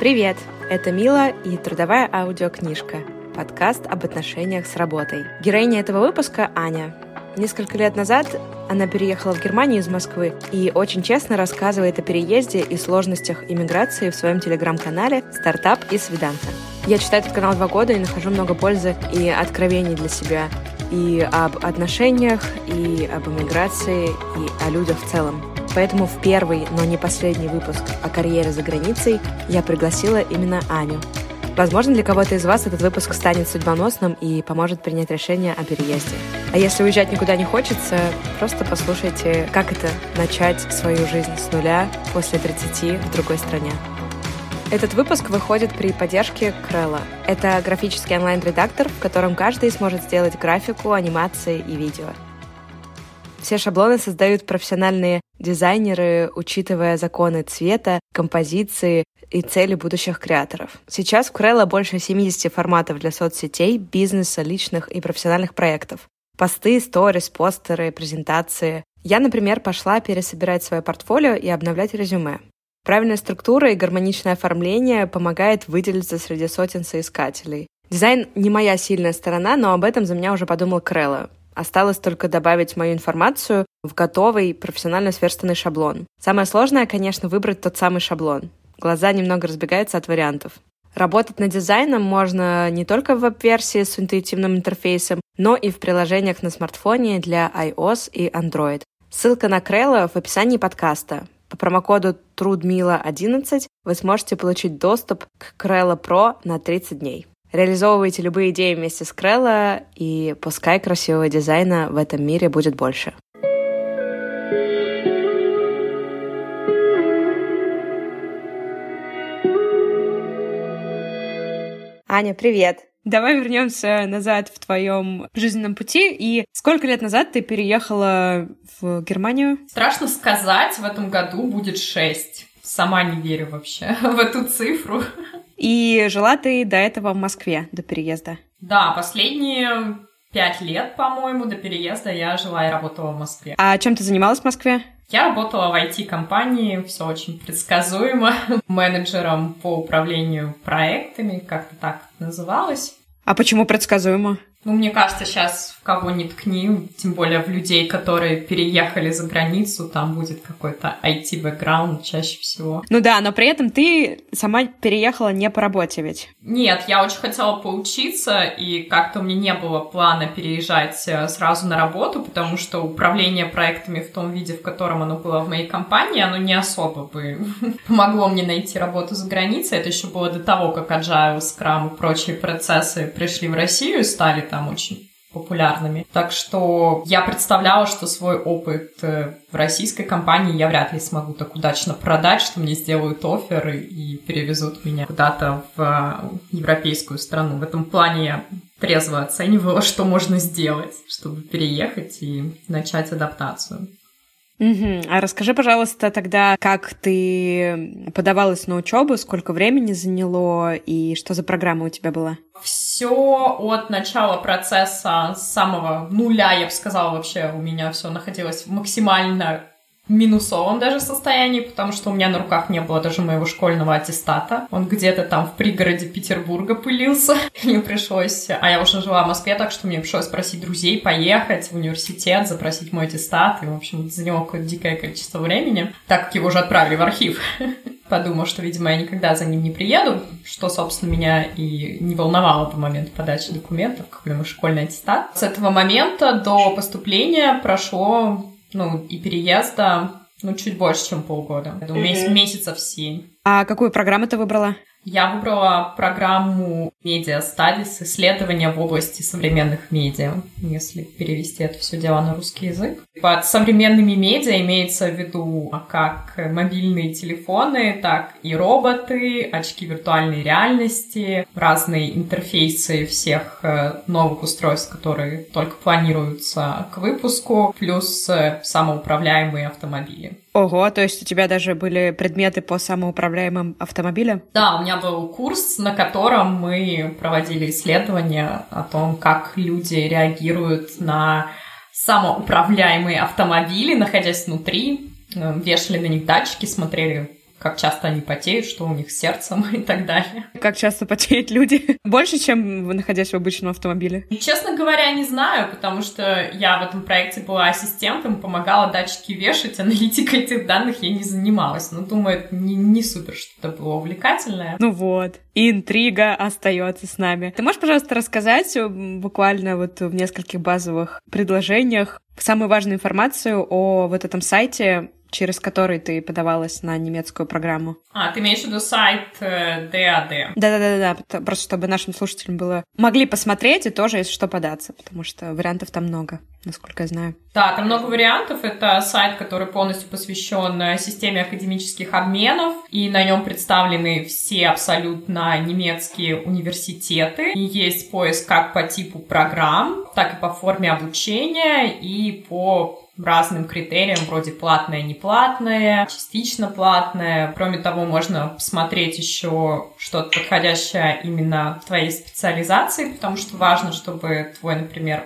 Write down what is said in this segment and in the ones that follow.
Привет! Это Мила и трудовая аудиокнижка. Подкаст об отношениях с работой. Героиня этого выпуска — Аня. Несколько лет назад она переехала в Германию из Москвы и очень честно рассказывает о переезде и сложностях иммиграции в своем телеграм-канале «Стартап и Свиданка». Я читаю этот канал два года и нахожу много пользы и откровений для себя и об отношениях, и об иммиграции, и о людях в целом. Поэтому в первый, но не последний выпуск о карьере за границей я пригласила именно Аню. Возможно, для кого-то из вас этот выпуск станет судьбоносным и поможет принять решение о переезде. А если уезжать никуда не хочется, просто послушайте, как это начать свою жизнь с нуля после 30 в другой стране. Этот выпуск выходит при поддержке Крелла. Это графический онлайн-редактор, в котором каждый сможет сделать графику, анимации и видео. Все шаблоны создают профессиональные дизайнеры, учитывая законы цвета, композиции и цели будущих креаторов. Сейчас в Крелла больше 70 форматов для соцсетей, бизнеса, личных и профессиональных проектов. Посты, сторис, постеры, презентации. Я, например, пошла пересобирать свое портфолио и обновлять резюме. Правильная структура и гармоничное оформление помогает выделиться среди сотен соискателей. Дизайн не моя сильная сторона, но об этом за меня уже подумал Крелла. Осталось только добавить мою информацию в готовый профессионально сверстанный шаблон. Самое сложное, конечно, выбрать тот самый шаблон. Глаза немного разбегаются от вариантов. Работать над дизайном можно не только в веб-версии с интуитивным интерфейсом, но и в приложениях на смартфоне для iOS и Android. Ссылка на Крелла в описании подкаста. По промокоду TRUDMILA11 вы сможете получить доступ к Крелла Pro на 30 дней. Реализовывайте любые идеи вместе с Крелла, и пускай красивого дизайна в этом мире будет больше. Аня, привет! Давай вернемся назад в твоем жизненном пути. И сколько лет назад ты переехала в Германию? Страшно сказать, в этом году будет шесть. Сама не верю вообще в эту цифру. И жила ты до этого в Москве, до переезда? Да, последние пять лет, по-моему, до переезда я жила и работала в Москве. А чем ты занималась в Москве? Я работала в IT-компании, все очень предсказуемо, менеджером по управлению проектами, как-то так называлось. А почему предсказуемо? Ну, мне кажется, сейчас в кого ни ткни, тем более в людей, которые переехали за границу, там будет какой-то IT-бэкграунд чаще всего. Ну да, но при этом ты сама переехала не по работе ведь? Нет, я очень хотела поучиться, и как-то у меня не было плана переезжать э, сразу на работу, потому что управление проектами в том виде, в котором оно было в моей компании, оно не особо бы помогло мне найти работу за границей. Это еще было до того, как Agile, Scrum и прочие процессы пришли в Россию и стали там очень популярными. Так что я представляла, что свой опыт э, в российской компании я вряд ли смогу так удачно продать, что мне сделают оферы и перевезут меня куда-то в э, европейскую страну. В этом плане я трезво оценивала, что можно сделать, чтобы переехать и начать адаптацию. Угу. А расскажи, пожалуйста, тогда, как ты подавалась на учебу, сколько времени заняло и что за программа у тебя была? Все от начала процесса, с самого нуля, я бы сказала, вообще у меня все находилось максимально минусовом даже состоянии, потому что у меня на руках не было даже моего школьного аттестата. Он где-то там в пригороде Петербурга пылился. Мне пришлось... А я уже жила в Москве, так что мне пришлось просить друзей поехать в университет, запросить мой аттестат. И, в общем, заняло какое-то дикое количество времени, так как его уже отправили в архив. Подумал, что, видимо, я никогда за ним не приеду, что, собственно, меня и не волновало по моменту подачи документов, какой мой школьный аттестат. С этого момента до поступления прошло ну, и переезда, ну, чуть больше, чем полгода. Я думаю, mm-hmm. месяцев семь. А какую программу ты выбрала? Я выбрала программу Media Studies, исследования в области современных медиа, если перевести это все дело на русский язык. Под современными медиа имеется в виду как мобильные телефоны, так и роботы, очки виртуальной реальности, разные интерфейсы всех э, новых устройств, которые только планируются к выпуску, плюс э, самоуправляемые автомобили. Ого, то есть у тебя даже были предметы по самоуправляемым автомобилям? Да, у меня был курс, на котором мы проводили исследования о том, как люди реагируют на самоуправляемые автомобили, находясь внутри, э, вешали на них датчики, смотрели как часто они потеют, что у них с сердцем и так далее. Как часто потеют люди? Больше, чем находясь в обычном автомобиле? Честно говоря, не знаю, потому что я в этом проекте была ассистентом, помогала датчики вешать, аналитикой этих данных я не занималась. Но думаю, это не, не супер что-то было увлекательное. Ну вот, интрига остается с нами. Ты можешь, пожалуйста, рассказать буквально вот в нескольких базовых предложениях самую важную информацию о вот этом сайте, через который ты подавалась на немецкую программу. А, ты имеешь в виду сайт э, DAD? Да-да-да, просто чтобы нашим слушателям было... Могли посмотреть и тоже, если что, податься, потому что вариантов там много, насколько я знаю. Да, там много вариантов. Это сайт, который полностью посвящен э, системе академических обменов, и на нем представлены все абсолютно немецкие университеты. И есть поиск как по типу программ, так и по форме обучения, и по разным критериям, вроде платное, неплатное, частично платное. Кроме того, можно посмотреть еще что-то подходящее именно твоей специализации, потому что важно, чтобы твой, например,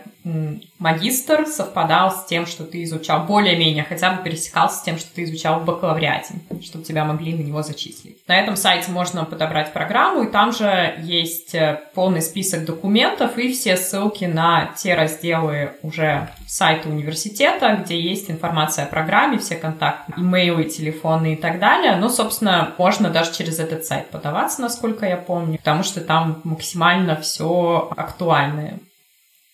магистр совпадал с тем, что ты изучал, более-менее хотя бы пересекался с тем, что ты изучал в бакалавриате, чтобы тебя могли на него зачислить. На этом сайте можно подобрать программу, и там же есть э, полный список документов и все ссылки на те разделы уже сайта университета, где есть информация о программе, все контакты, имейлы, телефоны и так далее. Но, собственно, можно даже через этот сайт подаваться, насколько я помню, потому что там максимально все актуальное.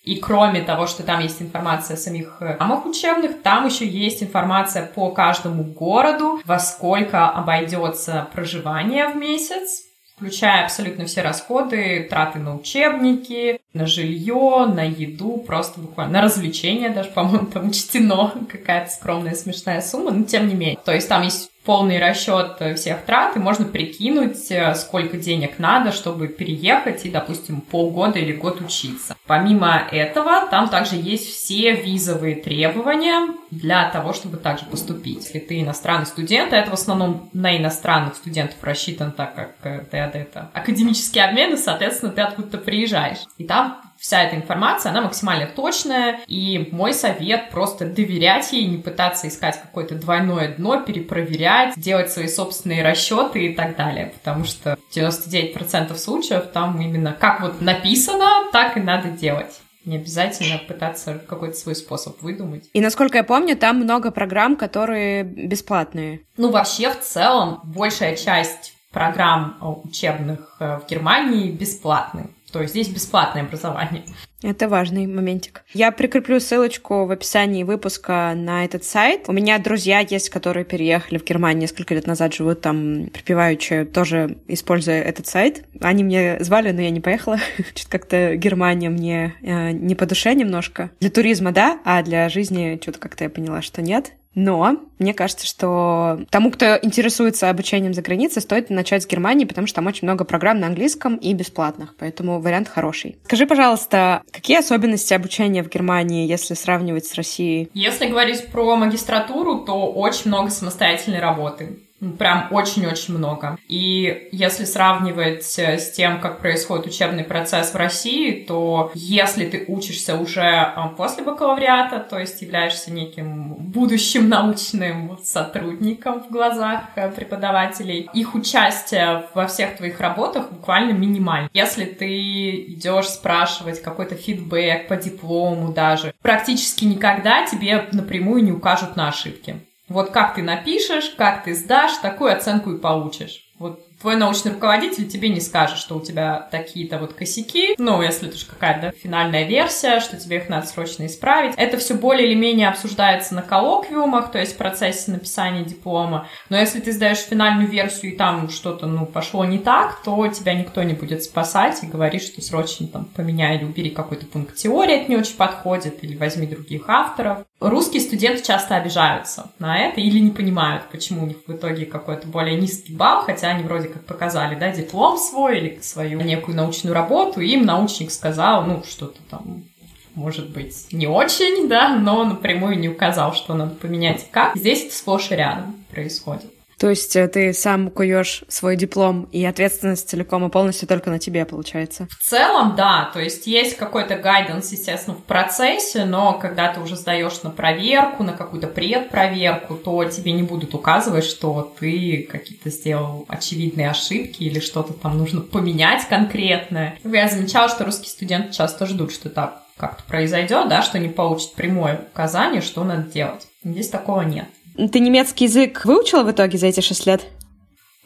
И кроме того, что там есть информация о самих э, программах учебных, там еще есть информация по каждому городу, во сколько обойдется проживание в месяц, включая абсолютно все расходы, траты на учебники, на жилье, на еду, просто буквально на развлечения даже, по-моему, там учтено какая-то скромная смешная сумма, но тем не менее. То есть там есть полный расчет всех трат, и можно прикинуть, э, сколько денег надо, чтобы переехать и, допустим, полгода или год учиться. Помимо этого, там также есть все визовые требования для того, чтобы также поступить. Если ты иностранный студент, а это в основном на иностранных студентов рассчитан, так как э, ты это академический обмен, и, соответственно, ты откуда-то приезжаешь. И там вся эта информация, она максимально точная, и мой совет просто доверять ей, не пытаться искать какое-то двойное дно, перепроверять, делать свои собственные расчеты и так далее, потому что 99% случаев там именно как вот написано, так и надо делать. Не обязательно пытаться какой-то свой способ выдумать. И насколько я помню, там много программ, которые бесплатные. Ну, вообще, в целом, большая часть программ учебных э, в Германии бесплатны. То есть здесь бесплатное образование. Это важный моментик. Я прикреплю ссылочку в описании выпуска на этот сайт. У меня друзья есть, которые переехали в Германию несколько лет назад, живут там припеваючи, тоже используя этот сайт. Они мне звали, но я не поехала. Что-то как-то Германия мне э, не по душе немножко. Для туризма, да, а для жизни что-то как-то я поняла, что нет. Но мне кажется, что тому, кто интересуется обучением за границей, стоит начать с Германии, потому что там очень много программ на английском и бесплатных, поэтому вариант хороший. Скажи, пожалуйста, какие особенности обучения в Германии, если сравнивать с Россией? Если говорить про магистратуру, то очень много самостоятельной работы. Прям очень-очень много. И если сравнивать э, с тем, как происходит учебный процесс в России, то если ты учишься уже э, после бакалавриата, то есть являешься неким будущим научным сотрудником в глазах э, преподавателей, их участие во всех твоих работах буквально минимально. Если ты идешь спрашивать какой-то фидбэк по диплому даже, практически никогда тебе напрямую не укажут на ошибки. Вот как ты напишешь, как ты сдашь, такую оценку и получишь. Вот твой научный руководитель тебе не скажет, что у тебя такие-то вот косяки, ну, если это же какая-то финальная версия, что тебе их надо срочно исправить. Это все более или менее обсуждается на коллоквиумах, то есть в процессе написания диплома. Но если ты сдаешь финальную версию и там что-то, ну, пошло не так, то тебя никто не будет спасать и говорит, что срочно там поменяй или убери какой-то пункт теории, это не очень подходит, или возьми других авторов. Русские студенты часто обижаются на это или не понимают, почему у них в итоге какой-то более низкий балл, хотя они вроде как показали, да, диплом свой или свою некую научную работу, и им научник сказал, ну, что-то там может быть, не очень, да, но напрямую не указал, что надо поменять как. Здесь это сплошь и рядом происходит. То есть э, ты сам куешь свой диплом, и ответственность целиком и полностью только на тебе, получается? В целом, да. То есть есть какой-то гайденс, естественно, в процессе, но когда ты уже сдаешь на проверку, на какую-то предпроверку, то тебе не будут указывать, что ты какие-то сделал очевидные ошибки или что-то там нужно поменять конкретное. Я замечала, что русские студенты часто ждут, что так как-то произойдет, да, что не получат прямое указание, что надо делать. Здесь такого нет. Ты немецкий язык выучила в итоге за эти шесть лет?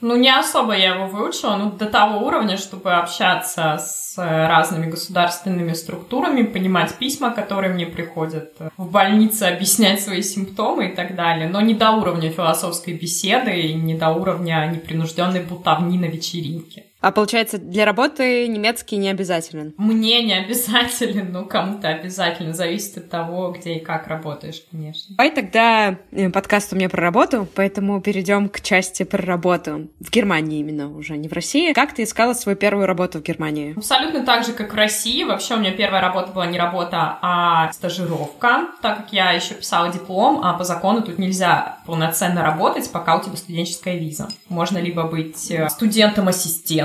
Ну, не особо я его выучила, ну, до того уровня, чтобы общаться с разными государственными структурами, понимать письма, которые мне приходят в больнице, объяснять свои симптомы и так далее. Но не до уровня философской беседы и не до уровня непринужденной бутовни на вечеринке. А получается, для работы немецкий не обязателен? Мне не обязателен, но кому-то обязательно. Зависит от того, где и как работаешь, конечно. Давай тогда э, подкаст у меня про работу, поэтому перейдем к части про работу. В Германии именно уже, не в России. Как ты искала свою первую работу в Германии? Абсолютно так же, как в России. Вообще у меня первая работа была не работа, а стажировка, так как я еще писала диплом, а по закону тут нельзя полноценно работать, пока у тебя студенческая виза. Можно либо быть э,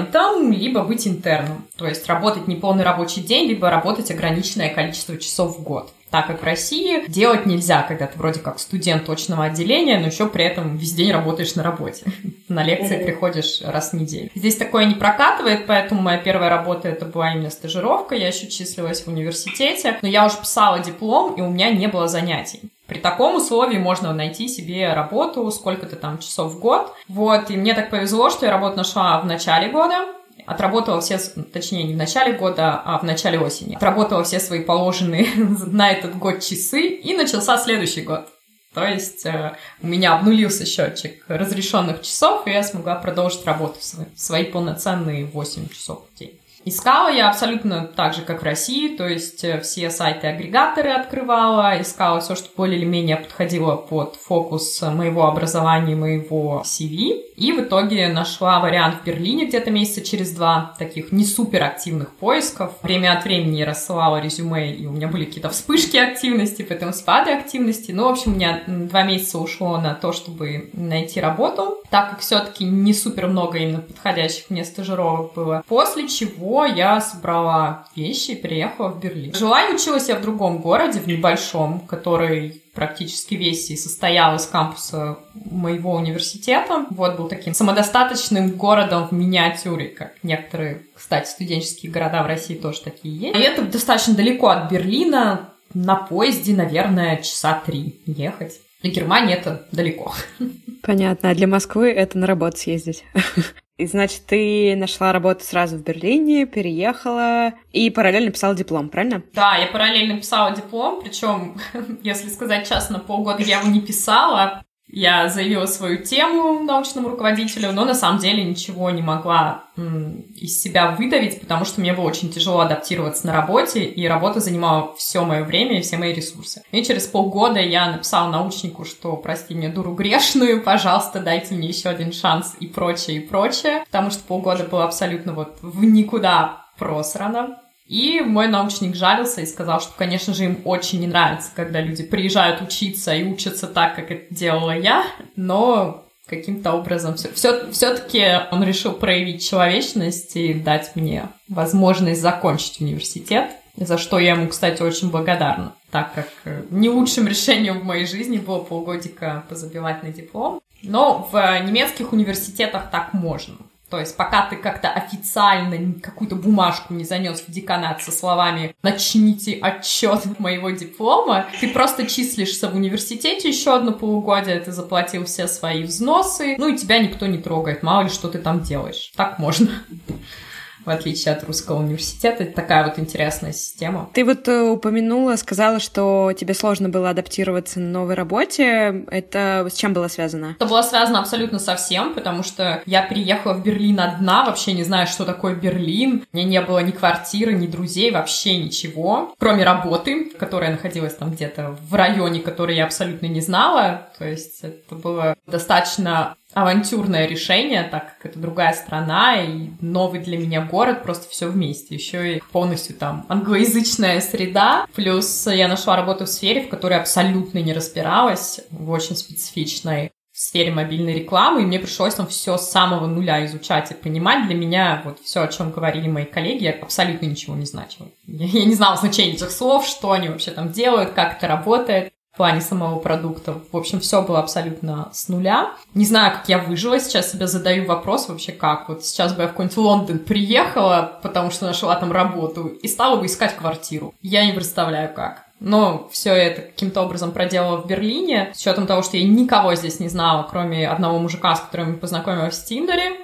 студентом, либо быть интерном. То есть работать не полный рабочий день, либо работать ограниченное количество часов в год. Так как в России делать нельзя, когда ты вроде как студент точного отделения, но еще при этом весь день работаешь на работе. На лекции приходишь раз в неделю. Здесь такое не прокатывает, поэтому моя первая работа это была именно стажировка. Я еще числилась в университете, но я уже писала диплом, и у меня не было занятий. При таком условии можно найти себе работу, сколько-то там часов в год. Вот, и мне так повезло, что я работу нашла в начале года, отработала все, точнее, не в начале года, а в начале осени. Отработала все свои положенные на этот год часы, и начался следующий год. То есть э, у меня обнулился счетчик разрешенных часов, и я смогла продолжить работу в свои полноценные 8 часов в день. Искала я абсолютно так же, как в России, то есть э, все сайты-агрегаторы открывала, искала все, что более или менее подходило под фокус моего образования, моего CV. И в итоге нашла вариант в Берлине где-то месяца через два, таких не супер активных поисков. Время от времени я рассылала резюме, и у меня были какие-то вспышки активности, потом спады активности. Ну, в общем, у меня два месяца ушло на то, чтобы найти работу, так как все-таки не супер много именно подходящих мне стажировок было. После чего я собрала вещи и переехала в Берлин. Жила и училась я в другом городе, в небольшом, который практически весь и состоял из кампуса моего университета. Вот был таким самодостаточным городом в миниатюре, как некоторые, кстати, студенческие города в России тоже такие есть. И это достаточно далеко от Берлина, на поезде, наверное, часа три ехать. Для Германии это далеко. Понятно. А для Москвы это на работу съездить. И значит, ты нашла работу сразу в Берлине, переехала и параллельно писала диплом, правильно? Да, я параллельно писала диплом, причем, если сказать честно, полгода я его не писала, я заявила свою тему научному руководителю, но на самом деле ничего не могла из себя выдавить, потому что мне было очень тяжело адаптироваться на работе, и работа занимала все мое время и все мои ресурсы. И через полгода я написала научнику, что прости мне дуру грешную, пожалуйста, дайте мне еще один шанс и прочее, и прочее, потому что полгода было абсолютно вот в никуда просрано. И мой научник жалился и сказал, что, конечно же, им очень не нравится, когда люди приезжают учиться и учатся так, как это делала я, но каким-то образом все, все, все-таки он решил проявить человечность и дать мне возможность закончить университет, за что я ему, кстати, очень благодарна, так как э, не лучшим решением в моей жизни было полгодика позабивать на диплом. Но в немецких университетах так можно. То есть пока ты как-то официально какую-то бумажку не занес в деканат со словами «начните отчет моего диплома», ты просто числишься в университете еще одно полугодие, ты заплатил все свои взносы, ну и тебя никто не трогает, мало ли что ты там делаешь. Так можно в отличие от русского университета. Это такая вот интересная система. Ты вот э, упомянула, сказала, что тебе сложно было адаптироваться на новой работе. Это с чем было связано? Это было связано абсолютно со всем, потому что я переехала в Берлин одна, вообще не знаю, что такое Берлин. У меня не было ни квартиры, ни друзей, вообще ничего, кроме работы, которая находилась там где-то в районе, который я абсолютно не знала. То есть это было достаточно авантюрное решение, так как это другая страна и новый для меня город, просто все вместе. Еще и полностью там англоязычная среда. Плюс я нашла работу в сфере, в которой абсолютно не разбиралась, в очень специфичной. в сфере мобильной рекламы, и мне пришлось там все с самого нуля изучать и понимать. Для меня вот все, о чем говорили мои коллеги, абсолютно ничего не значило. Я, я не знала значения этих слов, что они вообще там делают, как это работает плане самого продукта. В общем, все было абсолютно с нуля. Не знаю, как я выжила. Сейчас себе задаю вопрос вообще как. Вот сейчас бы я в какой-нибудь Лондон приехала, потому что нашла там работу, и стала бы искать квартиру. Я не представляю как. Но все это каким-то образом проделала в Берлине, с учетом того, что я никого здесь не знала, кроме одного мужика, с которым познакомилась в Тиндере.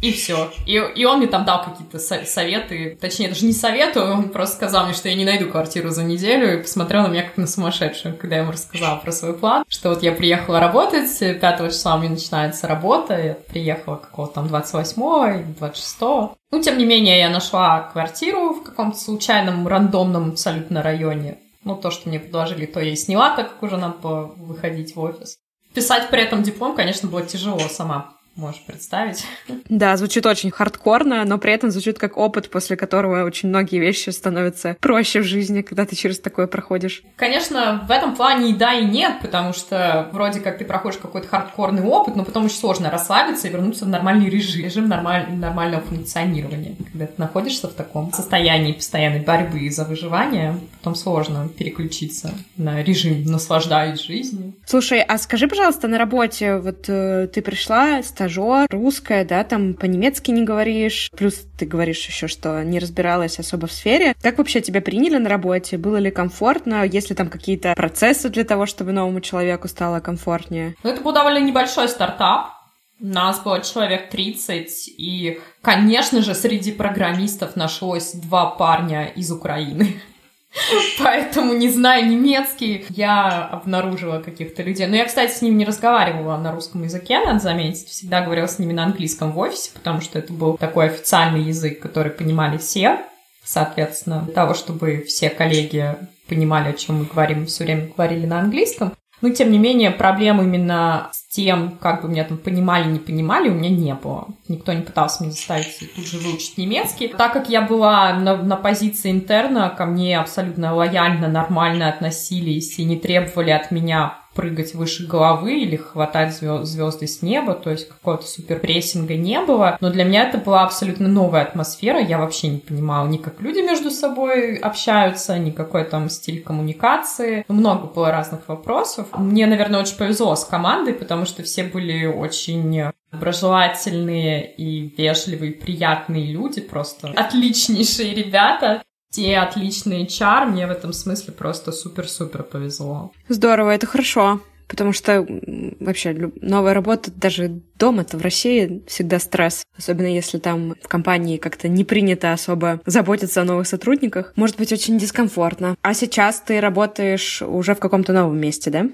И все. И, и он мне там дал какие-то со- советы. Точнее, даже не советы, он просто сказал мне, что я не найду квартиру за неделю, и посмотрел на меня как на сумасшедшую, когда я ему рассказала про свой план, что вот я приехала работать, 5 числа у меня начинается работа, я приехала какого-то там 28 или 26 Ну, тем не менее, я нашла квартиру в каком-то случайном, рандомном абсолютно районе. Ну, то, что мне предложили, то я и сняла, так как уже было выходить в офис. Писать при этом диплом, конечно, было тяжело сама можешь представить. Да, звучит очень хардкорно, но при этом звучит как опыт, после которого очень многие вещи становятся проще в жизни, когда ты через такое проходишь. Конечно, в этом плане и да, и нет, потому что вроде как ты проходишь какой-то хардкорный опыт, но потом очень сложно расслабиться и вернуться в нормальный режим, режим нормаль, нормального функционирования. Когда ты находишься в таком состоянии постоянной борьбы за выживание, потом сложно переключиться на режим наслаждаюсь жизнью. Слушай, а скажи, пожалуйста, на работе, вот э, ты пришла, стажер, русская, да, там по-немецки не говоришь, плюс ты говоришь еще, что не разбиралась особо в сфере. Как вообще тебя приняли на работе? Было ли комфортно? Есть ли там какие-то процессы для того, чтобы новому человеку стало комфортнее? Ну, это был довольно небольшой стартап, нас было человек 30, и, конечно же, среди программистов нашлось два парня из Украины. Поэтому, не зная немецкий, я обнаружила каких-то людей. Но я, кстати, с ними не разговаривала на русском языке, надо заметить. Всегда говорила с ними на английском в офисе, потому что это был такой официальный язык, который понимали все. Соответственно, для того, чтобы все коллеги понимали, о чем мы говорим, все время говорили на английском. Но, тем не менее, проблем именно с тем, как бы меня там понимали, не понимали, у меня не было. Никто не пытался меня заставить тут же выучить немецкий. Так как я была на, на позиции интерна, ко мне абсолютно лояльно, нормально относились и не требовали от меня прыгать выше головы или хватать звезды с неба, то есть какого-то суперпрессинга не было. Но для меня это была абсолютно новая атмосфера. Я вообще не понимала ни как люди между собой общаются, ни какой там стиль коммуникации. Много было разных вопросов. Мне, наверное, очень повезло с командой, потому что все были очень доброжелательные и вежливые, приятные люди, просто отличнейшие ребята те отличные чар, мне в этом смысле просто супер-супер повезло. Здорово, это хорошо. Потому что вообще новая работа даже дома-то в России всегда стресс. Особенно если там в компании как-то не принято особо заботиться о новых сотрудниках. Может быть очень дискомфортно. А сейчас ты работаешь уже в каком-то новом месте, да?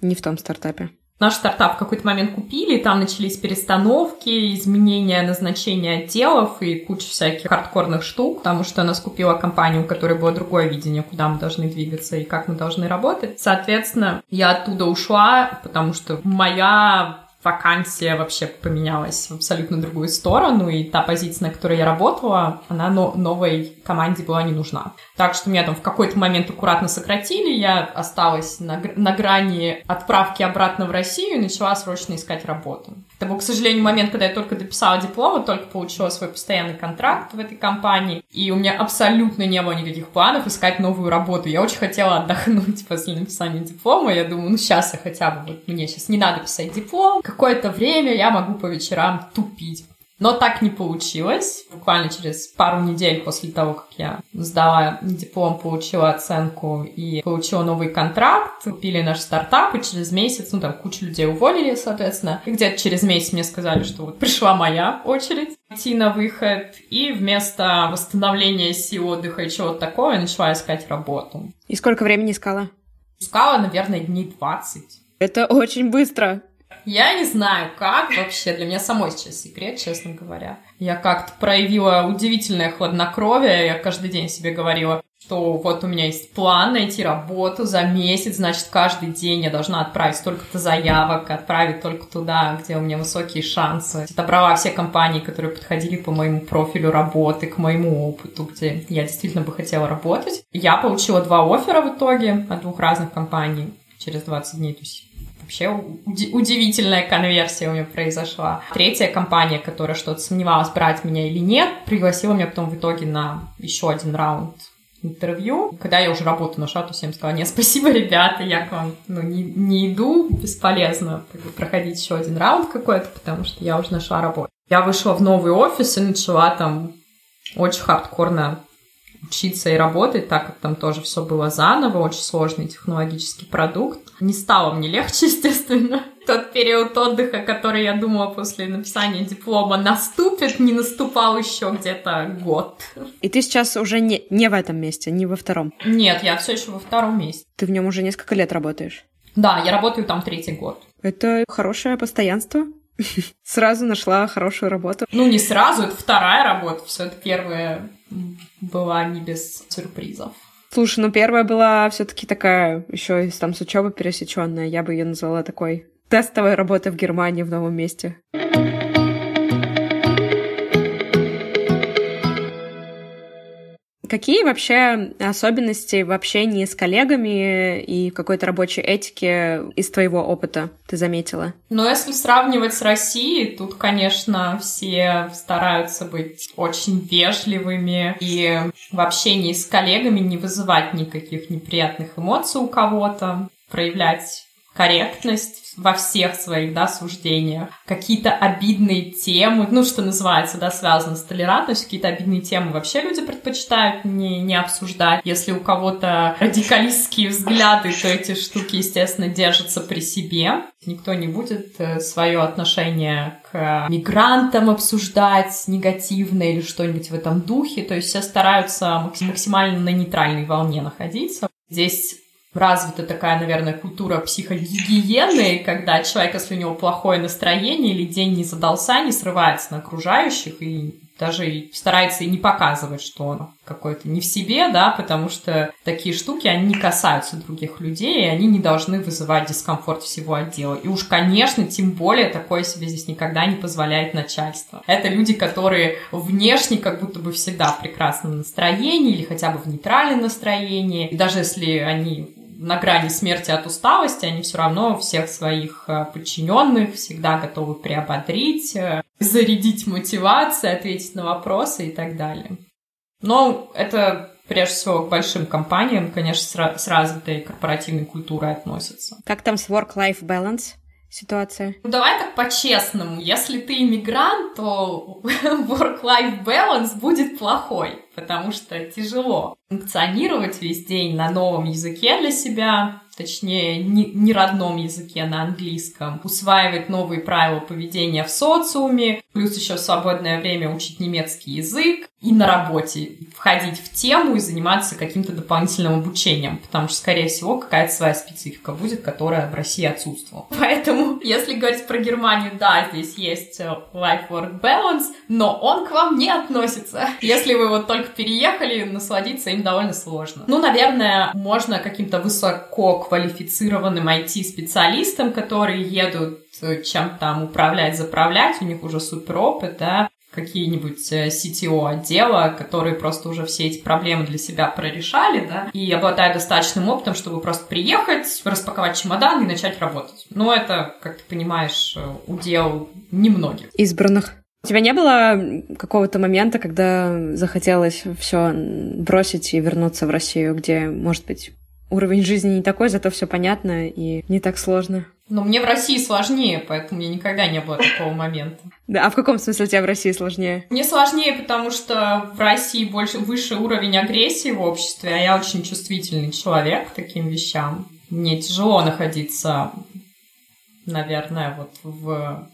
Не в том стартапе. Наш стартап в какой-то момент купили, там начались перестановки, изменения назначения отделов и куча всяких хардкорных штук, потому что нас купила компания, у которой было другое видение, куда мы должны двигаться и как мы должны работать. Соответственно, я оттуда ушла, потому что моя вакансия вообще поменялась в абсолютно другую сторону, и та позиция, на которой я работала, она но новой команде была не нужна. Так что меня там в какой-то момент аккуратно сократили, я осталась на, на грани отправки обратно в Россию и начала срочно искать работу. Это был, к сожалению, момент, когда я только дописала диплом, только получила свой постоянный контракт в этой компании, и у меня абсолютно не было никаких планов искать новую работу. Я очень хотела отдохнуть после написания диплома, я думаю, ну сейчас я хотя бы, вот мне сейчас не надо писать диплом, какое-то время я могу по вечерам тупить. Но так не получилось. Буквально через пару недель после того, как я сдала диплом, получила оценку и получила новый контракт, купили наш стартап, и через месяц, ну там кучу людей уволили, соответственно. И где-то через месяц мне сказали, что вот пришла моя очередь идти на выход, и вместо восстановления сил отдыха и чего-то такого я начала искать работу. И сколько времени искала? Искала, наверное, дней 20. Это очень быстро. Я не знаю, как вообще. Для меня самой сейчас секрет, честно говоря. Я как-то проявила удивительное хладнокровие. Я каждый день себе говорила, что вот у меня есть план найти работу за месяц, значит, каждый день я должна отправить столько-то заявок, отправить только туда, где у меня высокие шансы. Отобрала все компании, которые подходили по моему профилю работы, к моему опыту, где я действительно бы хотела работать. Я получила два оффера в итоге от двух разных компаний через 20 дней, то есть Вообще уди- удивительная конверсия у меня произошла. Третья компания, которая что-то сомневалась, брать меня или нет, пригласила меня потом в итоге на еще один раунд интервью. Когда я уже работу нашла, то всем сказала, нет, спасибо, ребята, я к вам ну, не, не иду, бесполезно проходить еще один раунд какой-то, потому что я уже нашла работу. Я вышла в новый офис и начала там очень хардкорно учиться и работать, так как там тоже все было заново, очень сложный технологический продукт. Не стало мне легче, естественно. Тот период отдыха, который я думала после написания диплома наступит, не наступал еще где-то год. И ты сейчас уже не, не в этом месте, не во втором? Нет, я все еще во втором месте. Ты в нем уже несколько лет работаешь? Да, я работаю там третий год. Это хорошее постоянство? Сразу нашла хорошую работу. Ну, не сразу, это вторая работа. Все это первая была не без сюрпризов. Слушай, ну первая была все-таки такая, еще там с учебы пересеченная. Я бы ее назвала такой тестовой работой в Германии в новом месте. Какие вообще особенности в общении с коллегами и какой-то рабочей этике из твоего опыта ты заметила? Ну, если сравнивать с Россией, тут, конечно, все стараются быть очень вежливыми и в общении с коллегами не вызывать никаких неприятных эмоций у кого-то, проявлять корректность во всех своих, да, суждениях. Какие-то обидные темы, ну, что называется, да, связано с толерантностью, какие-то обидные темы вообще люди предпочитают не, не обсуждать. Если у кого-то радикалистские взгляды, то эти штуки, естественно, держатся при себе. Никто не будет э, свое отношение к мигрантам обсуждать негативно или что-нибудь в этом духе. То есть все стараются максимально на нейтральной волне находиться. Здесь развита такая, наверное, культура психогигиены, когда человек, если у него плохое настроение или день не задался, не срывается на окружающих и даже старается и не показывать, что он какой-то не в себе, да, потому что такие штуки, они не касаются других людей, и они не должны вызывать дискомфорт всего отдела. И уж, конечно, тем более такое себе здесь никогда не позволяет начальство. Это люди, которые внешне как будто бы всегда в прекрасном настроении или хотя бы в нейтральном настроении. И даже если они на грани смерти от усталости, они все равно всех своих э, подчиненных всегда готовы приободрить, э, зарядить мотивацией, ответить на вопросы и так далее. Но это прежде всего к большим компаниям, конечно, с развитой корпоративной культурой относятся. Как там с work-life balance? ситуация? Ну, давай так по-честному. Если ты иммигрант, то work-life balance будет плохой, потому что тяжело функционировать весь день на новом языке для себя, точнее, не, родном языке, на английском, усваивать новые правила поведения в социуме, плюс еще в свободное время учить немецкий язык и на работе входить в тему и заниматься каким-то дополнительным обучением, потому что, скорее всего, какая-то своя специфика будет, которая в России отсутствовала. Поэтому, если говорить про Германию, да, здесь есть э, life-work balance, но он к вам не относится. Если вы вот только переехали, насладиться им довольно сложно. Ну, наверное, можно каким-то высоко квалифицированным IT-специалистам, которые едут э, чем там управлять, заправлять, у них уже супер опыт, да, какие-нибудь э, CTO отдела, которые просто уже все эти проблемы для себя прорешали, да, и обладают достаточным опытом, чтобы просто приехать, распаковать чемодан и начать работать. Но это, как ты понимаешь, э, удел немногих. Избранных. У тебя не было какого-то момента, когда захотелось все бросить и вернуться в Россию, где, может быть, уровень жизни не такой, зато все понятно и не так сложно. Но мне в России сложнее, поэтому мне никогда не было такого момента. Да, а в каком смысле у тебя в России сложнее? Мне сложнее, потому что в России больше выше уровень агрессии в обществе, а я очень чувствительный человек к таким вещам. Мне тяжело находиться, наверное, вот в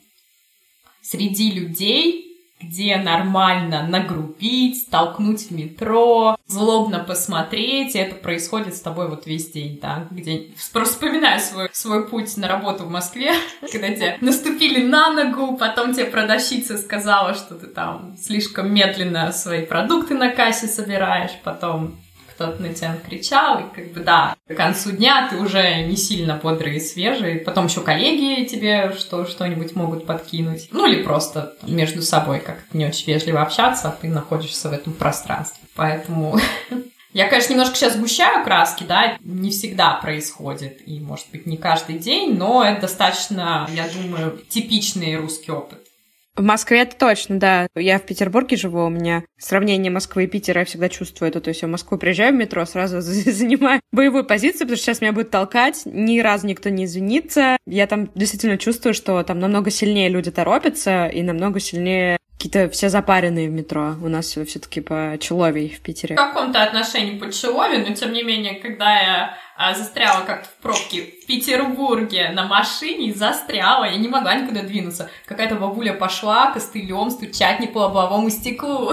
среди людей, где нормально нагрубить, столкнуть в метро, злобно посмотреть, и это происходит с тобой вот весь день, да, где... Просто вспоминаю свой, свой путь на работу в Москве, когда тебе наступили на ногу, потом тебе продавщица сказала, что ты там слишком медленно свои продукты на кассе собираешь, потом кто-то на тебя кричал, и как бы да, к концу дня ты уже не сильно бодрый и свежий. Потом еще коллеги тебе что, что-нибудь могут подкинуть. Ну или просто между собой как-то не очень вежливо общаться, а ты находишься в этом пространстве. Поэтому Я, конечно, немножко сейчас сгущаю краски, да, не всегда происходит, и, может быть, не каждый день, но это достаточно, я думаю, типичный русский опыт. В Москве это точно, да. Я в Петербурге живу, у меня сравнение Москвы и Питера я всегда чувствую это. То есть я в Москву приезжаю в метро, сразу занимаю боевую позицию, потому что сейчас меня будет толкать, ни разу никто не извинится. Я там действительно чувствую, что там намного сильнее люди торопятся и намного сильнее какие-то все запаренные в метро. У нас все таки по человей в Питере. В каком-то отношении по челове, но тем не менее, когда я застряла как-то в пробке в Петербурге на машине, застряла, я не могла никуда двинуться. Какая-то бабуля пошла костылем стучать не по лобовому стеклу.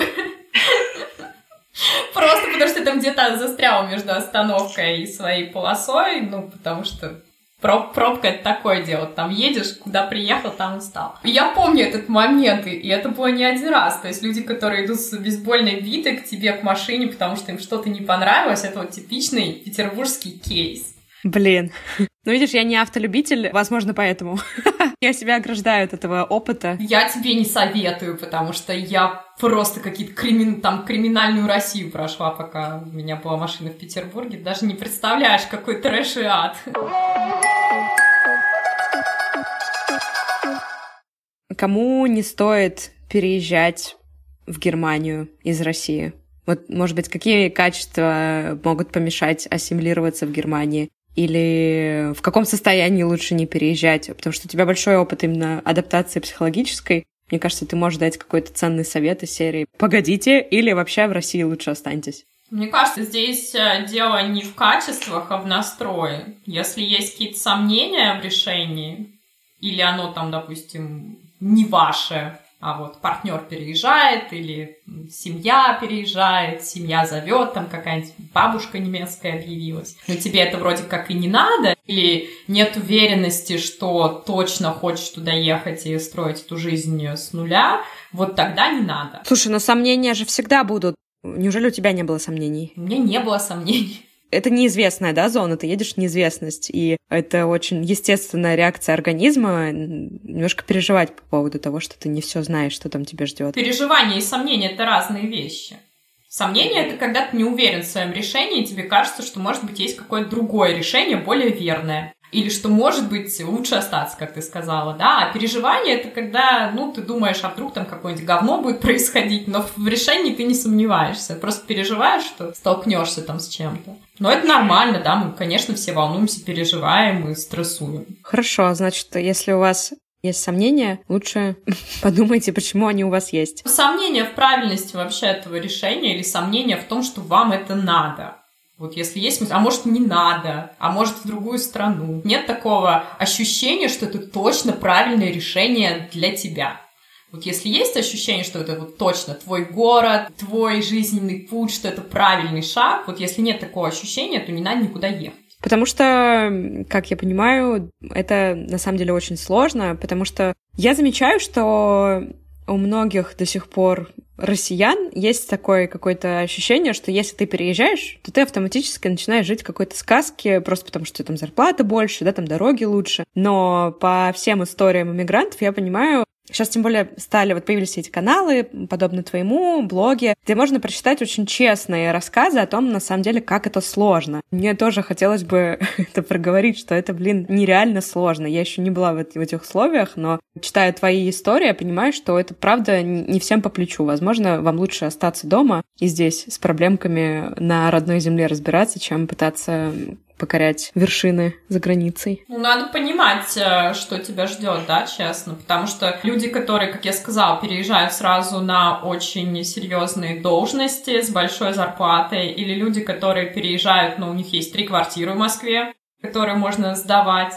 Просто потому что там где-то застряла между остановкой и своей полосой, ну, потому что Проб, пробка это такое дело. Там едешь, куда приехал, там и стал. я помню этот момент, и это было не один раз. То есть люди, которые идут с бейсбольной битой к тебе, к машине, потому что им что-то не понравилось, это вот типичный петербургский кейс. Блин. Ну, видишь, я не автолюбитель, возможно, поэтому я себя ограждаю от этого опыта. Я тебе не советую, потому что я просто какие-то кримин... там криминальную Россию прошла, пока у меня была машина в Петербурге. Даже не представляешь, какой трэш и ад. Кому не стоит переезжать в Германию из России? Вот, может быть, какие качества могут помешать ассимилироваться в Германии? или в каком состоянии лучше не переезжать, потому что у тебя большой опыт именно адаптации психологической. Мне кажется, ты можешь дать какой-то ценный совет из серии «Погодите» или вообще в России лучше останьтесь. Мне кажется, здесь э, дело не в качествах, а в настрое. Если есть какие-то сомнения в решении, или оно там, допустим, не ваше, а вот партнер переезжает или семья переезжает, семья зовет, там какая-нибудь бабушка немецкая объявилась, но тебе это вроде как и не надо, или нет уверенности, что точно хочешь туда ехать и строить эту жизнь с нуля, вот тогда не надо. Слушай, но сомнения же всегда будут. Неужели у тебя не было сомнений? У меня не было сомнений это неизвестная, да, зона, ты едешь в неизвестность, и это очень естественная реакция организма немножко переживать по поводу того, что ты не все знаешь, что там тебя ждет. Переживания и сомнения — это разные вещи. Сомнение — это когда ты не уверен в своем решении, и тебе кажется, что, может быть, есть какое-то другое решение, более верное. Или что, может быть, лучше остаться, как ты сказала, да? А переживание — это когда, ну, ты думаешь, а вдруг там какое-нибудь говно будет происходить, но в решении ты не сомневаешься. Просто переживаешь, что столкнешься там с чем-то. Но это нормально, да, мы, конечно, все волнуемся, переживаем и стрессуем. Хорошо, значит, если у вас есть сомнения, лучше подумайте, почему они у вас есть. Сомнения в правильности вообще этого решения или сомнения в том, что вам это надо. Вот если есть а может не надо, а может в другую страну. Нет такого ощущения, что это точно правильное решение для тебя. Вот если есть ощущение, что это вот точно твой город, твой жизненный путь, что это правильный шаг, вот если нет такого ощущения, то не надо никуда ехать. Потому что, как я понимаю, это на самом деле очень сложно, потому что я замечаю, что у многих до сих пор россиян есть такое какое-то ощущение, что если ты переезжаешь, то ты автоматически начинаешь жить какой-то сказке, просто потому что там зарплата больше, да, там дороги лучше. Но по всем историям иммигрантов я понимаю, Сейчас тем более стали, вот появились эти каналы, подобно твоему, блоге, где можно прочитать очень честные рассказы о том, на самом деле, как это сложно. Мне тоже хотелось бы это проговорить, что это, блин, нереально сложно. Я еще не была в, этих условиях, но читая твои истории, я понимаю, что это, правда, не всем по плечу. Возможно, вам лучше остаться дома и здесь с проблемками на родной земле разбираться, чем пытаться покорять вершины за границей. Ну, надо понимать, э, что тебя ждет, да, честно, потому что люди, которые, как я сказала, переезжают сразу на очень серьезные должности с большой зарплатой, или люди, которые переезжают, ну, у них есть три квартиры в Москве, которые можно сдавать,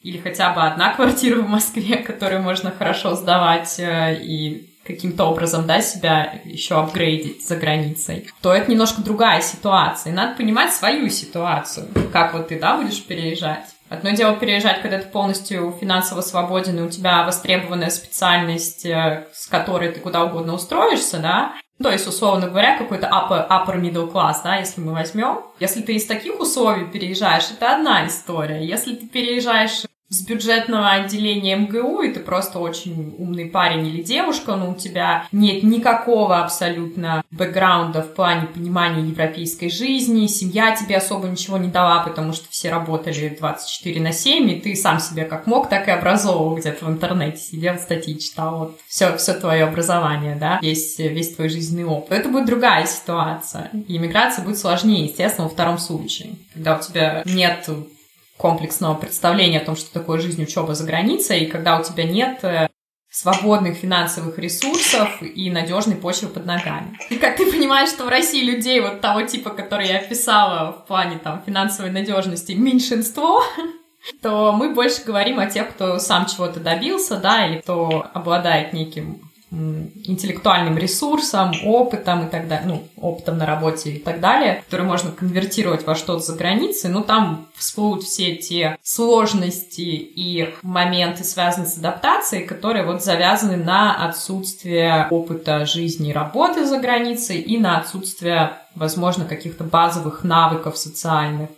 или хотя бы одна квартира в Москве, которую можно хорошо сдавать э, и каким-то образом, да, себя еще апгрейдить за границей, то это немножко другая ситуация. И надо понимать свою ситуацию, как вот ты, да, будешь переезжать. Одно дело переезжать, когда ты полностью финансово свободен, и у тебя востребованная специальность, э, с которой ты куда угодно устроишься, да, то есть, условно говоря, какой-то upper, upper middle class, да, если мы возьмем. Если ты из таких условий переезжаешь, это одна история. Если ты переезжаешь с бюджетного отделения МГУ, и ты просто очень умный парень или девушка, но у тебя нет никакого абсолютно бэкграунда в плане понимания европейской жизни, семья тебе особо ничего не дала, потому что все работали 24 на 7, и ты сам себя как мог, так и образовывал где-то в интернете, сидел, статьи читал, вот все, все твое образование, да, весь, весь твой жизненный опыт. Это будет другая ситуация. И иммиграция будет сложнее, естественно, во втором случае, когда у тебя нет комплексного представления о том, что такое жизнь учеба за границей, и когда у тебя нет э, свободных финансовых ресурсов и надежной почвы под ногами. И как ты понимаешь, что в России людей вот того типа, который я описала в плане там финансовой надежности, меньшинство, то мы больше говорим о тех, кто сам чего-то добился, да, или кто обладает неким интеллектуальным ресурсом, опытом и так далее, ну, опытом на работе и так далее, который можно конвертировать во что-то за границей, ну, там всплывут все те сложности и моменты, связанные с адаптацией, которые вот завязаны на отсутствие опыта жизни и работы за границей и на отсутствие, возможно, каких-то базовых навыков социальных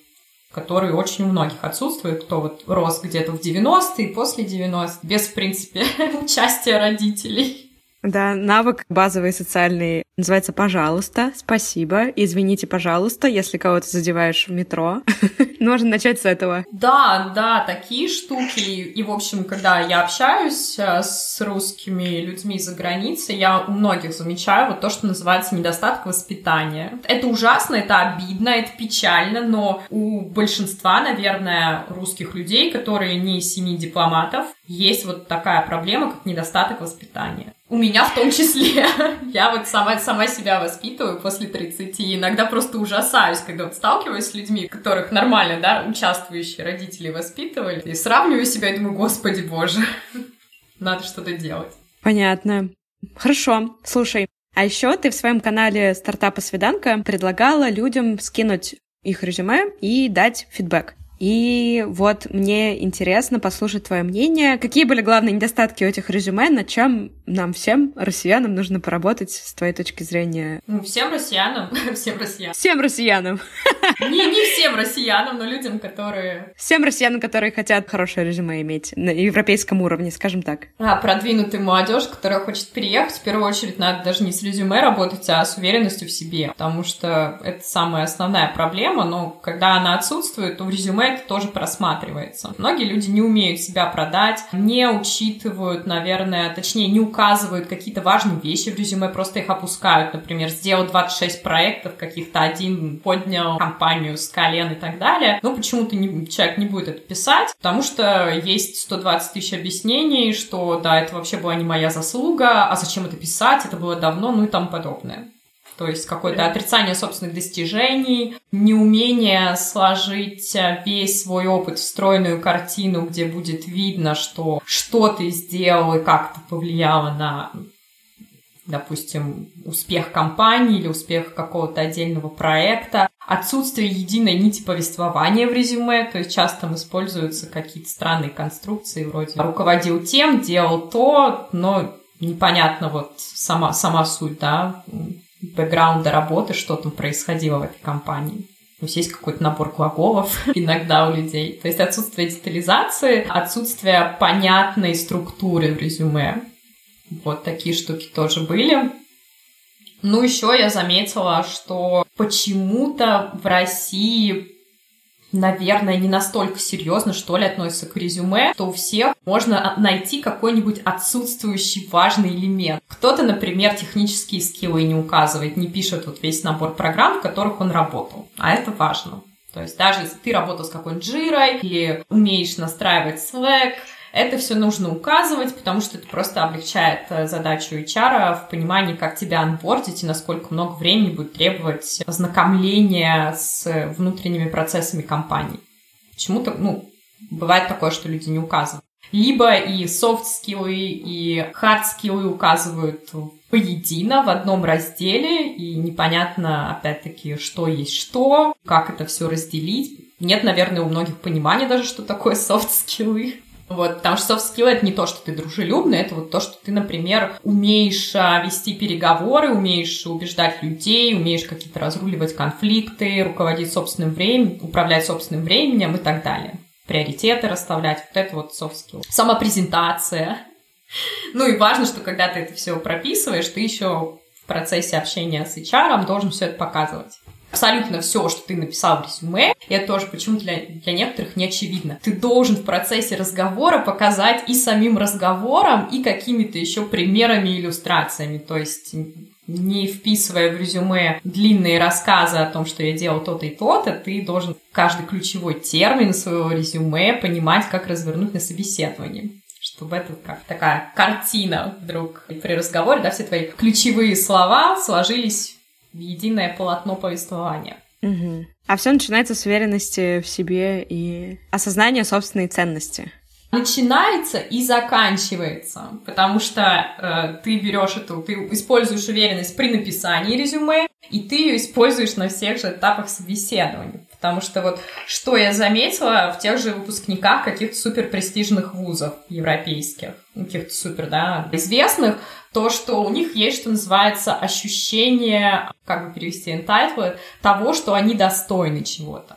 которые очень у многих отсутствуют, кто вот рос где-то в 90-е, после 90 без, в принципе, участия родителей. Да, навык базовый социальный называется «пожалуйста», «спасибо», «извините, пожалуйста», если кого-то задеваешь в метро. Можно начать с этого. Да, да, такие штуки. И, в общем, когда я общаюсь э, с русскими людьми за границей, я у многих замечаю вот то, что называется недостаток воспитания. Это ужасно, это обидно, это печально, но у большинства, наверное, русских людей, которые не из семи дипломатов, есть вот такая проблема, как недостаток воспитания. У меня в том числе. Я вот сама, сама себя воспитываю после 30. Иногда просто ужасаюсь, когда вот сталкиваюсь с людьми, которых нормально, да, участвующие родители воспитывали. И сравниваю себя и думаю, господи боже, надо что-то делать. Понятно. Хорошо. Слушай, а еще ты в своем канале Стартапа Свиданка предлагала людям скинуть их резюме и дать фидбэк. И вот мне интересно послушать твое мнение. Какие были главные недостатки у этих резюме, над чем нам всем, россиянам, нужно поработать с твоей точки зрения? Ну, всем россиянам, всем россиянам. Всем россиянам. Не, не всем россиянам, но людям, которые... Всем россиянам, которые хотят хорошее резюме иметь на европейском уровне, скажем так. А, продвинутый молодежь, которая хочет переехать, в первую очередь надо даже не с резюме работать, а с уверенностью в себе, потому что это самая основная проблема, но когда она отсутствует, то в резюме это тоже просматривается. Многие люди не умеют себя продать, не учитывают, наверное, точнее, не указывают какие-то важные вещи в резюме, просто их опускают. Например, сделал 26 проектов, каких-то один поднял компанию с колен и так далее. Но почему-то не, человек не будет это писать, потому что есть 120 тысяч объяснений, что да, это вообще была не моя заслуга, а зачем это писать, это было давно, ну и тому подобное то есть какое-то отрицание собственных достижений, неумение сложить э, весь свой опыт в стройную картину, где будет видно, что что ты сделал и как это повлияло на допустим, успех компании или успех какого-то отдельного проекта, отсутствие единой нити повествования в резюме, то есть часто там используются какие-то странные конструкции вроде руководил тем, делал то, но непонятно вот сама, сама суть, да, бэкграунда работы, что там происходило в этой компании. То есть есть какой-то набор глаголов иногда у людей. То есть отсутствие детализации, отсутствие понятной структуры в резюме. Вот такие штуки тоже были. Ну, еще я заметила, что почему-то в России наверное, не настолько серьезно, что ли, относятся к резюме, то у всех можно найти какой-нибудь отсутствующий важный элемент. Кто-то, например, технические скиллы не указывает, не пишет вот весь набор программ, в которых он работал. А это важно. То есть даже если ты работал с какой-нибудь Jira ой или умеешь настраивать Slack, это все нужно указывать, потому что это просто облегчает э, задачу HR в понимании, как тебя onboard ить и насколько много времени будет требовать ознакомления с внутренними процессами компании. Почему-то, ну, бывает такое, что люди не указывают. Либо и софт-скиллы, и хард-скиллы указывают воедино в одном разделе, и непонятно, опять-таки, что есть что, как это все разделить. Нет, наверное, у многих понимания даже, что такое soft skill ы. Вот, потому что soft skill это не то, что ты дружелюбный, это вот то, что ты, например, умеешь а, вести переговоры, умеешь убеждать людей, умеешь какие-то разруливать конфликты, руководить собственным временем, управлять собственным временем и так далее. приоритеты расставлять, вот это вот soft skill. Самопрезентация. Ну и важно, что когда ты это все прописываешь, ты еще в процессе общения с HR должен все это показывать абсолютно все, что ты написал в резюме, и это тоже почему для, для некоторых не очевидно. Ты должен в процессе разговора показать и самим разговором, и какими-то еще примерами, иллюстрациями. То есть не вписывая в резюме длинные рассказы о том, что я делал то-то и то-то, ты должен каждый ключевой термин своего резюме понимать, как развернуть на собеседовании чтобы это как такая картина вдруг при разговоре, да, все твои ключевые слова сложились единое полотно повествования. Угу. А все начинается с уверенности в себе и осознания собственной ценности. Начинается и заканчивается, потому что э, ты берешь эту, ты используешь уверенность при написании резюме, и ты ее используешь на всех же этапах собеседования. Потому что вот что я заметила в тех же выпускниках каких-то супер престижных вузов европейских, каких-то супер, да, известных, то, что у них есть, что называется, ощущение, как бы перевести entitled, того, что они достойны чего-то.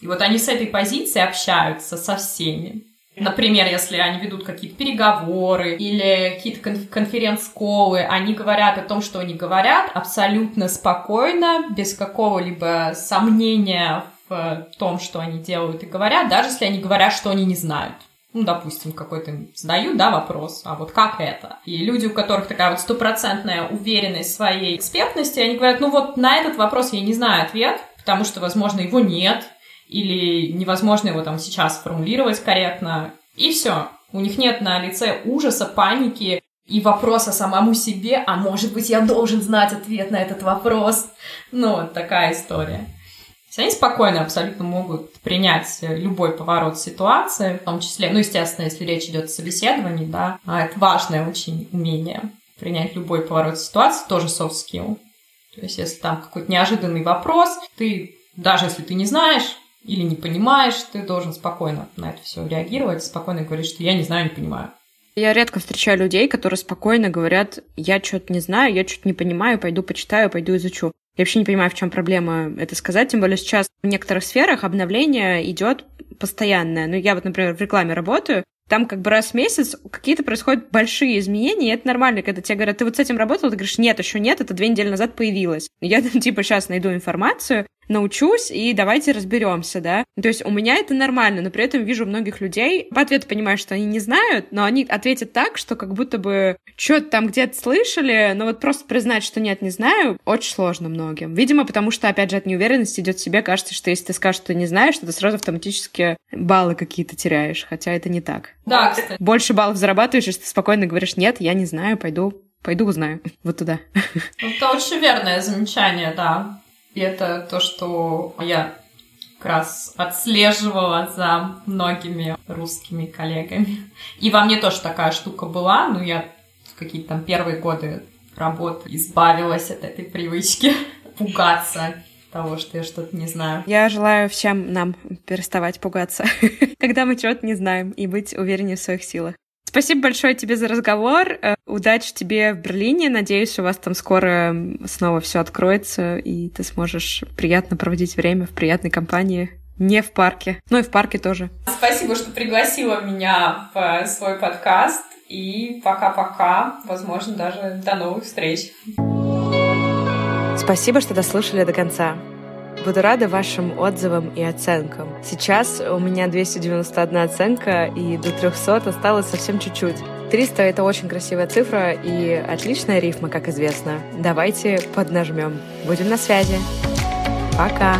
И вот они с этой позиции общаются со всеми. Например, если они ведут какие-то переговоры или какие-то конференц-колы, они говорят о том, что они говорят абсолютно спокойно, без какого-либо сомнения в том, что они делают и говорят, даже если они говорят, что они не знают. Ну, допустим, какой-то задают, да, вопрос, а вот как это? И люди, у которых такая вот стопроцентная уверенность в своей экспертности, они говорят, ну вот на этот вопрос я не знаю ответ, потому что, возможно, его нет, или невозможно его там сейчас сформулировать корректно, и все. У них нет на лице ужаса, паники и вопроса самому себе, а может быть, я должен знать ответ на этот вопрос. Ну, вот такая история есть они спокойно абсолютно могут принять любой поворот ситуации, в том числе, ну, естественно, если речь идет о собеседовании, да, а это важное очень умение принять любой поворот ситуации, тоже soft skill. То есть, если там какой-то неожиданный вопрос, ты, даже если ты не знаешь или не понимаешь, ты должен спокойно на это все реагировать, спокойно говорить, что я не знаю, не понимаю. Я редко встречаю людей, которые спокойно говорят, я что-то не знаю, я что-то не понимаю, пойду почитаю, пойду изучу. Я вообще не понимаю, в чем проблема это сказать, тем более сейчас в некоторых сферах обновление идет постоянное. Ну, я вот, например, в рекламе работаю, там как бы раз в месяц какие-то происходят большие изменения, и это нормально, когда тебе говорят, ты вот с этим работал, ты говоришь, нет, еще нет, это две недели назад появилось. Я типа сейчас найду информацию, научусь, и давайте разберемся, да. То есть у меня это нормально, но при этом вижу многих людей, по ответу понимаю, что они не знают, но они ответят так, что как будто бы что-то там где-то слышали, но вот просто признать, что нет, не знаю, очень сложно многим. Видимо, потому что, опять же, от неуверенности идет себе, кажется, что если ты скажешь, что не знаешь, то ты сразу автоматически баллы какие-то теряешь, хотя это не так. Да, кстати. Больше баллов зарабатываешь, если ты спокойно говоришь, нет, я не знаю, пойду Пойду узнаю. Вот туда. Это очень верное замечание, да. И это то, что я как раз отслеживала за многими русскими коллегами. И во мне тоже такая штука была, но я в какие-то там первые годы работы избавилась от этой привычки пугаться того, что я что-то не знаю. Я желаю всем нам переставать пугаться, когда мы чего-то не знаем, и быть увереннее в своих силах. Спасибо большое тебе за разговор. Э, удачи тебе в Берлине. Надеюсь, у вас там скоро снова все откроется, и ты сможешь приятно проводить время в приятной компании. Не в парке. Ну и в парке тоже. Спасибо, что пригласила меня в свой подкаст. И пока-пока. Возможно, даже до новых встреч. Спасибо, что дослушали до конца. Буду рада вашим отзывам и оценкам. Сейчас у меня 291 оценка, и до 300 осталось совсем чуть-чуть. 300 — это очень красивая цифра и отличная рифма, как известно. Давайте поднажмем. Будем на связи. Пока!